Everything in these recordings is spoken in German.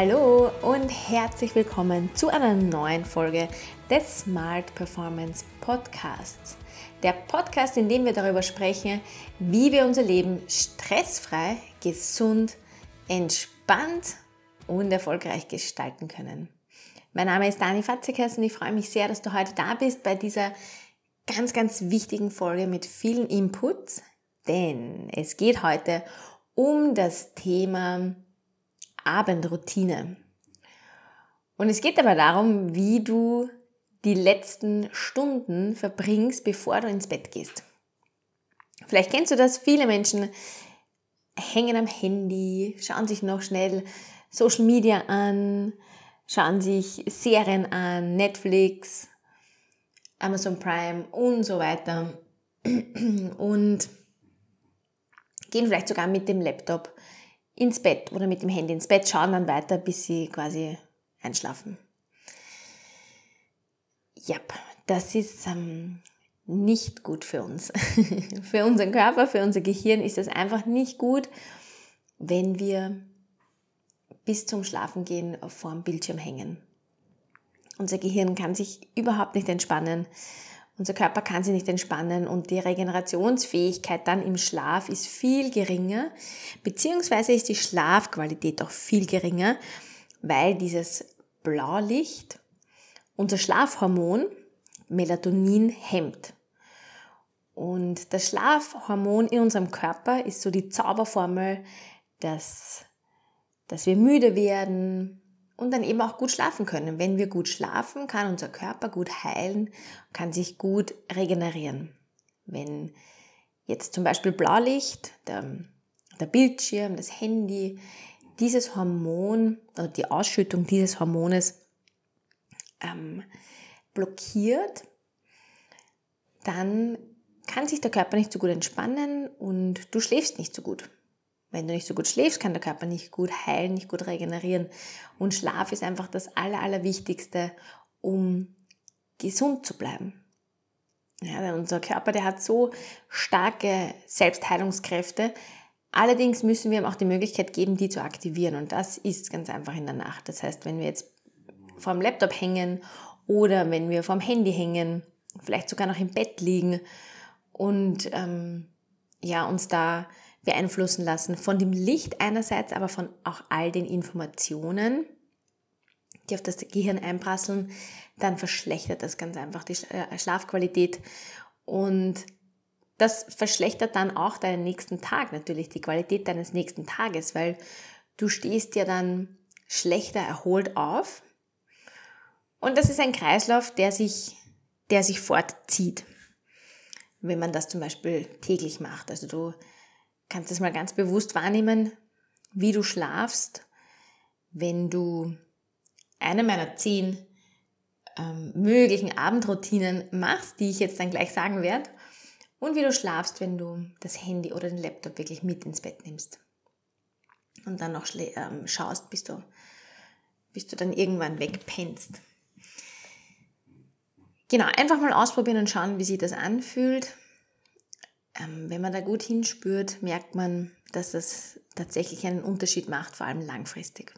Hallo und herzlich willkommen zu einer neuen Folge des Smart Performance Podcasts. Der Podcast, in dem wir darüber sprechen, wie wir unser Leben stressfrei, gesund, entspannt und erfolgreich gestalten können. Mein Name ist Dani Fatzikas und ich freue mich sehr, dass du heute da bist bei dieser ganz, ganz wichtigen Folge mit vielen Inputs, denn es geht heute um das Thema Abendroutine. Und es geht aber darum, wie du die letzten Stunden verbringst, bevor du ins Bett gehst. Vielleicht kennst du das, viele Menschen hängen am Handy, schauen sich noch schnell Social Media an, schauen sich Serien an, Netflix, Amazon Prime und so weiter. Und gehen vielleicht sogar mit dem Laptop ins Bett oder mit dem Handy ins Bett, schauen dann weiter, bis sie quasi einschlafen. Ja, das ist ähm, nicht gut für uns. für unseren Körper, für unser Gehirn ist es einfach nicht gut, wenn wir bis zum Schlafengehen vor dem Bildschirm hängen. Unser Gehirn kann sich überhaupt nicht entspannen. Unser Körper kann sich nicht entspannen und die Regenerationsfähigkeit dann im Schlaf ist viel geringer, beziehungsweise ist die Schlafqualität auch viel geringer, weil dieses Blaulicht unser Schlafhormon Melatonin hemmt. Und das Schlafhormon in unserem Körper ist so die Zauberformel, dass, dass wir müde werden, und dann eben auch gut schlafen können. Wenn wir gut schlafen, kann unser Körper gut heilen, kann sich gut regenerieren. Wenn jetzt zum Beispiel Blaulicht, der, der Bildschirm, das Handy, dieses Hormon oder die Ausschüttung dieses Hormones ähm, blockiert, dann kann sich der Körper nicht so gut entspannen und du schläfst nicht so gut. Wenn du nicht so gut schläfst, kann der Körper nicht gut heilen, nicht gut regenerieren. Und Schlaf ist einfach das Aller, Allerwichtigste, um gesund zu bleiben. Ja, unser Körper, der hat so starke Selbstheilungskräfte. Allerdings müssen wir ihm auch die Möglichkeit geben, die zu aktivieren. Und das ist ganz einfach in der Nacht. Das heißt, wenn wir jetzt vorm Laptop hängen oder wenn wir vorm Handy hängen, vielleicht sogar noch im Bett liegen und ähm, ja, uns da beeinflussen lassen. Von dem Licht einerseits, aber von auch all den Informationen, die auf das Gehirn einprasseln, dann verschlechtert das ganz einfach die äh, Schlafqualität. Und das verschlechtert dann auch deinen nächsten Tag natürlich, die Qualität deines nächsten Tages, weil du stehst ja dann schlechter erholt auf. Und das ist ein Kreislauf, der sich, der sich fortzieht, wenn man das zum Beispiel täglich macht. Also du kannst es mal ganz bewusst wahrnehmen, wie du schlafst, wenn du eine meiner zehn ähm, möglichen Abendroutinen machst, die ich jetzt dann gleich sagen werde, und wie du schlafst, wenn du das Handy oder den Laptop wirklich mit ins Bett nimmst. Und dann noch ähm, schaust, bis du, bis du dann irgendwann wegpennst. Genau, einfach mal ausprobieren und schauen, wie sich das anfühlt. Ähm, wenn man da gut hinspürt, merkt man, dass das tatsächlich einen Unterschied macht, vor allem langfristig.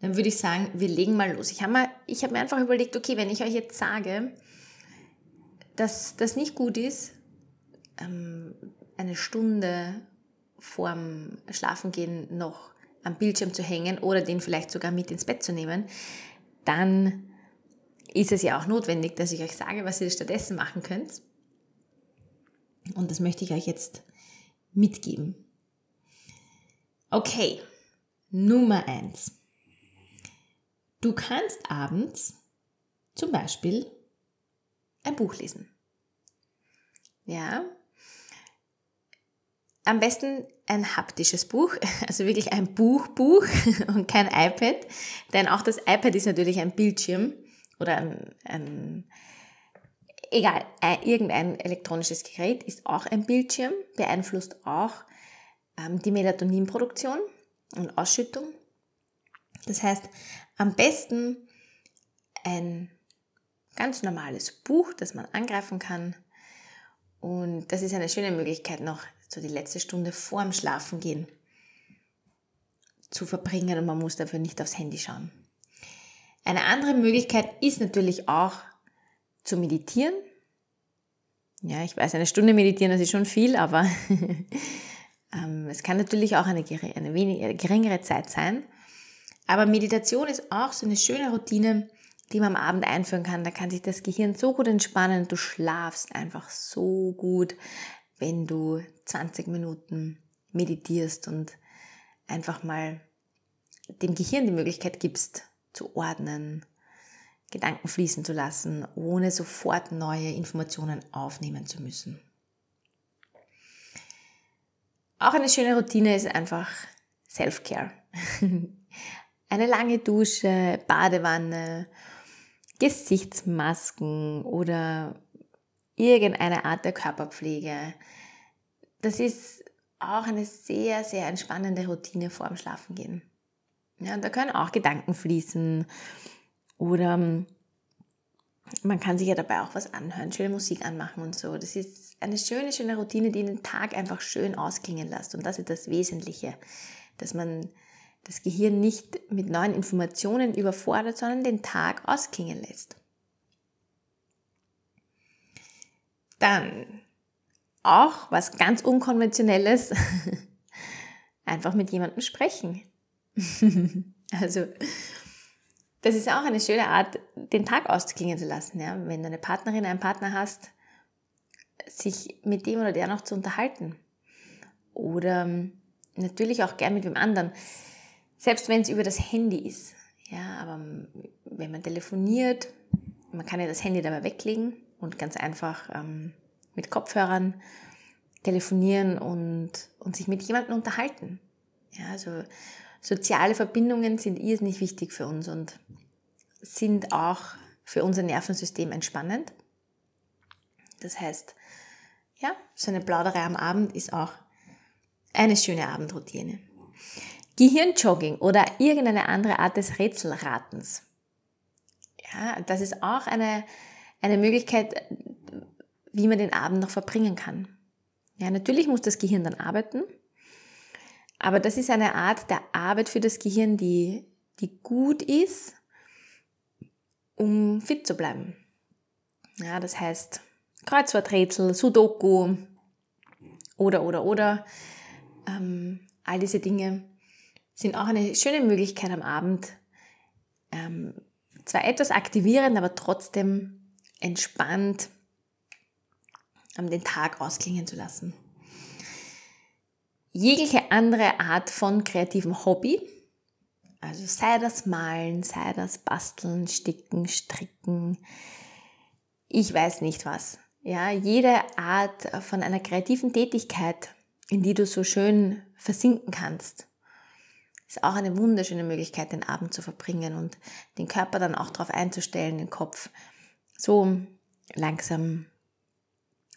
Dann würde ich sagen, wir legen mal los. Ich habe mir, hab mir einfach überlegt, okay, wenn ich euch jetzt sage, dass das nicht gut ist, ähm, eine Stunde vorm Schlafengehen noch am Bildschirm zu hängen oder den vielleicht sogar mit ins Bett zu nehmen, dann ist es ja auch notwendig, dass ich euch sage, was ihr stattdessen machen könnt. Und das möchte ich euch jetzt mitgeben. Okay, Nummer eins. Du kannst abends zum Beispiel ein Buch lesen. Ja. Am besten ein haptisches Buch, also wirklich ein Buchbuch und kein iPad, denn auch das iPad ist natürlich ein Bildschirm oder ein, ein egal, irgendein elektronisches Gerät ist auch ein Bildschirm, beeinflusst auch ähm, die Melatoninproduktion und Ausschüttung. Das heißt, am besten ein ganz normales Buch, das man angreifen kann. Und das ist eine schöne Möglichkeit, noch so die letzte Stunde vorm Schlafengehen zu verbringen und man muss dafür nicht aufs Handy schauen. Eine andere Möglichkeit ist natürlich auch zu meditieren. Ja, ich weiß, eine Stunde meditieren, das ist schon viel, aber ähm, es kann natürlich auch eine, wenig, geringere Zeit sein. Aber Meditation ist auch so eine schöne Routine, die man am Abend einführen kann. Da kann sich das Gehirn so gut entspannen. Du schlafst einfach so gut, wenn du 20 Minuten meditierst und einfach mal dem Gehirn die Möglichkeit gibst, zu ordnen, Gedanken fließen zu lassen, ohne sofort neue Informationen aufnehmen zu müssen. Auch eine schöne Routine ist einfach Self-Care. Eine lange Dusche, Badewanne, Gesichtsmasken oder irgendeine Art der Körperpflege. Das ist auch eine sehr, sehr entspannende Routine vor dem Schlafengehen. Ja, und da können auch Gedanken fließen oder ähm, man kann sich ja dabei auch was anhören, schöne Musik anmachen und so. Das ist eine schöne, schöne Routine, die den Tag einfach schön ausklingen lässt. Und das ist das Wesentliche, dass man das Gehirn nicht mit neuen Informationen überfordert, sondern den Tag ausklingen lässt. Dann auch was ganz Unkonventionelles, einfach mit jemandem sprechen. also, das ist auch eine schöne Art, den Tag auszuklingen zu lassen. Ja? Wenn du eine Partnerin, einen Partner hast, sich mit dem oder der noch zu unterhalten. Oder ähm, natürlich auch gern mit dem anderen. Selbst wenn es über das Handy ist. Ja, aber ähm, wenn man telefoniert, man kann ja das Handy dabei weglegen und ganz einfach ähm, mit Kopfhörern telefonieren und, und sich mit jemandem unterhalten. Ja, also soziale Verbindungen sind irrsinnig wichtig für uns und sind auch für unser Nervensystem entspannend. Das heißt, ja, so eine Plauderei am Abend ist auch eine schöne Abendroutine. Gehirnjogging oder irgendeine andere Art des Rätselratens. Ja, das ist auch eine, eine Möglichkeit, wie man den Abend noch verbringen kann. Ja, natürlich muss das Gehirn dann arbeiten, aber das ist eine Art der Arbeit für das Gehirn, die, die gut ist, um fit zu bleiben. Ja, das heißt Kreuzworträtsel, Sudoku oder, oder, oder, ähm, all diese Dinge sind auch eine schöne Möglichkeit am Abend, ähm, zwar etwas aktivierend, aber trotzdem entspannt den Tag ausklingen zu lassen. Jegliche andere Art von kreativem Hobby, also sei das Malen, sei das Basteln, Sticken, Stricken, ich weiß nicht was. Ja, jede Art von einer kreativen Tätigkeit, in die du so schön versinken kannst, ist auch eine wunderschöne Möglichkeit, den Abend zu verbringen und den Körper dann auch darauf einzustellen, den Kopf so langsam.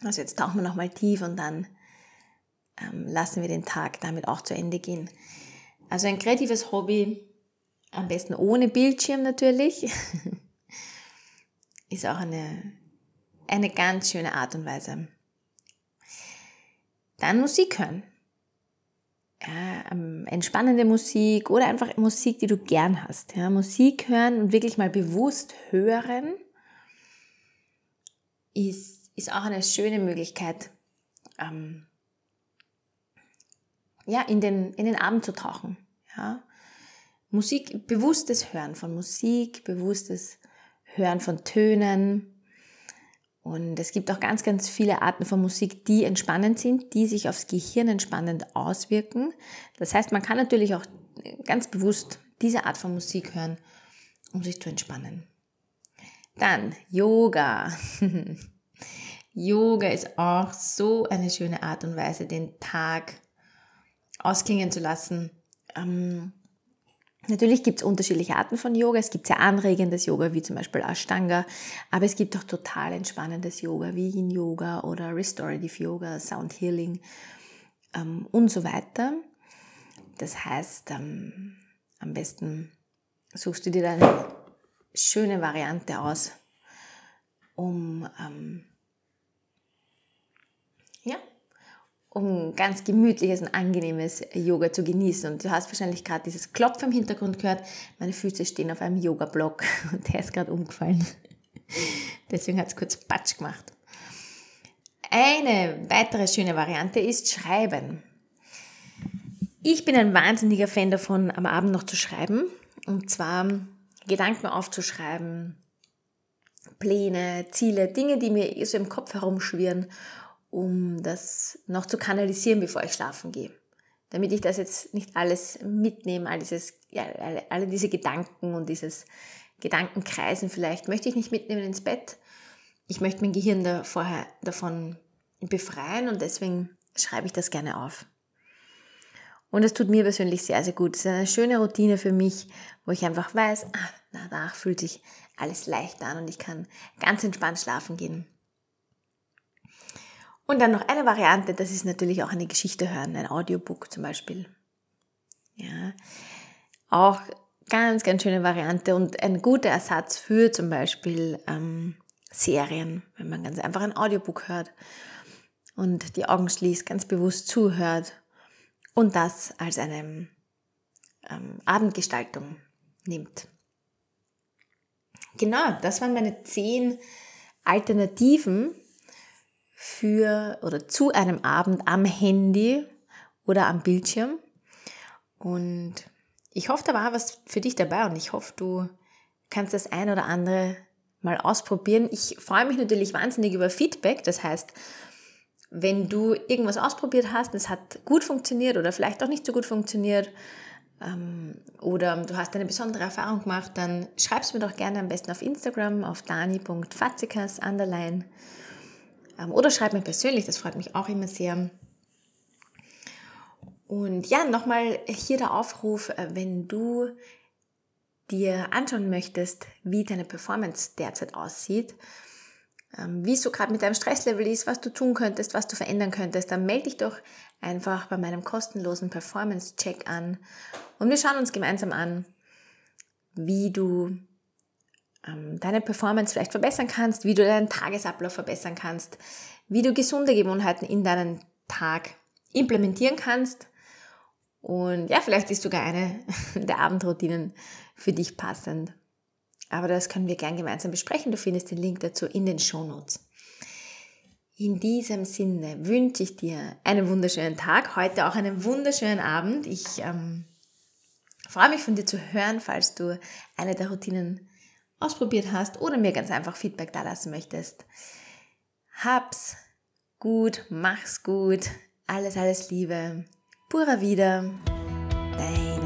Also jetzt tauchen wir nochmal tief und dann ähm, lassen wir den Tag damit auch zu Ende gehen. Also ein kreatives Hobby, am besten ohne Bildschirm natürlich, ist auch eine, eine ganz schöne Art und Weise. Dann Musik hören ja, ähm, entspannende Musik oder einfach Musik, die du gern hast. Ja, Musik hören und wirklich mal bewusst hören ist, ist auch eine schöne Möglichkeit, ähm, ja, in den, in den Abend zu tauchen. Ja. Musik, bewusstes Hören von Musik, bewusstes Hören von Tönen, und es gibt auch ganz, ganz viele Arten von Musik, die entspannend sind, die sich aufs Gehirn entspannend auswirken. Das heißt, man kann natürlich auch ganz bewusst diese Art von Musik hören, um sich zu entspannen. Dann Yoga. Yoga ist auch so eine schöne Art und Weise, den Tag ausklingen zu lassen. Ähm, Natürlich gibt es unterschiedliche Arten von Yoga. Es gibt sehr anregendes Yoga, wie zum Beispiel Ashtanga, aber es gibt auch total entspannendes Yoga, wie Yin Yoga oder Restorative Yoga, Sound Healing ähm, und so weiter. Das heißt, ähm, am besten suchst du dir eine schöne Variante aus, um, ähm, ja, um ganz gemütliches und angenehmes Yoga zu genießen. Und du hast wahrscheinlich gerade dieses Klopfen im Hintergrund gehört. Meine Füße stehen auf einem Yoga-Block und der ist gerade umgefallen. Deswegen hat es kurz Patsch gemacht. Eine weitere schöne Variante ist Schreiben. Ich bin ein wahnsinniger Fan davon, am Abend noch zu schreiben. Und zwar Gedanken aufzuschreiben, Pläne, Ziele, Dinge, die mir so im Kopf herumschwirren, um das noch zu kanalisieren, bevor ich schlafen gehe. Damit ich das jetzt nicht alles mitnehme, all dieses, ja, alle, diese Gedanken und dieses Gedankenkreisen vielleicht, möchte ich nicht mitnehmen ins Bett. Ich möchte mein Gehirn da vorher davon befreien und deswegen schreibe ich das gerne auf. Und es tut mir persönlich sehr, sehr gut. Es ist eine schöne Routine für mich, wo ich einfach weiß, ah, danach fühlt sich alles leicht an und ich kann ganz entspannt schlafen gehen. Und dann noch eine Variante, das ist natürlich auch eine Geschichte hören, ein Audiobook zum Beispiel. Ja, auch ganz, ganz schöne Variante und ein guter Ersatz für zum Beispiel ähm, Serien, wenn man ganz einfach ein Audiobook hört und die Augen schließt, ganz bewusst zuhört und das als eine ähm, Abendgestaltung nimmt. Genau, das waren meine zehn Alternativen für oder zu einem Abend am Handy oder am Bildschirm. Und ich hoffe, da war was für dich dabei und ich hoffe, du kannst das ein oder andere mal ausprobieren. Ich freue mich natürlich wahnsinnig über Feedback. Das heißt, wenn du irgendwas ausprobiert hast, es hat gut funktioniert oder vielleicht auch nicht so gut funktioniert ähm, oder du hast eine besondere Erfahrung gemacht, dann schreib es mir doch gerne am besten auf Instagram auf dani.fatzikas underline oder schreib mir persönlich, das freut mich auch immer sehr. Und ja, nochmal hier der Aufruf, äh, wenn du dir anschauen möchtest, wie deine Performance derzeit aussieht, ähm, wie es so gerade mit deinem Stresslevel ist, was du tun könntest, was du verändern könntest, dann melde dich doch einfach bei meinem kostenlosen Performance-Check an und wir schauen uns gemeinsam an, wie du ähm, deine Performance vielleicht verbessern kannst, wie du deinen Tagesablauf verbessern kannst, wie du gesunde Gewohnheiten in deinen Tag implementieren kannst. Und ja, vielleicht ist sogar eine der Abendroutinen für dich passend. Aber das können wir gern gemeinsam besprechen. Du findest den Link dazu in den Show Notes. In diesem Sinne wünsche ich dir einen wunderschönen Tag, heute auch einen wunderschönen Abend. Ich ähm, freue mich von dir zu hören, falls du eine der Routinen ausprobiert hast oder mir ganz einfach Feedback da lassen möchtest. Hab's gut, mach's gut, alles, alles Liebe. Pura wieder, deine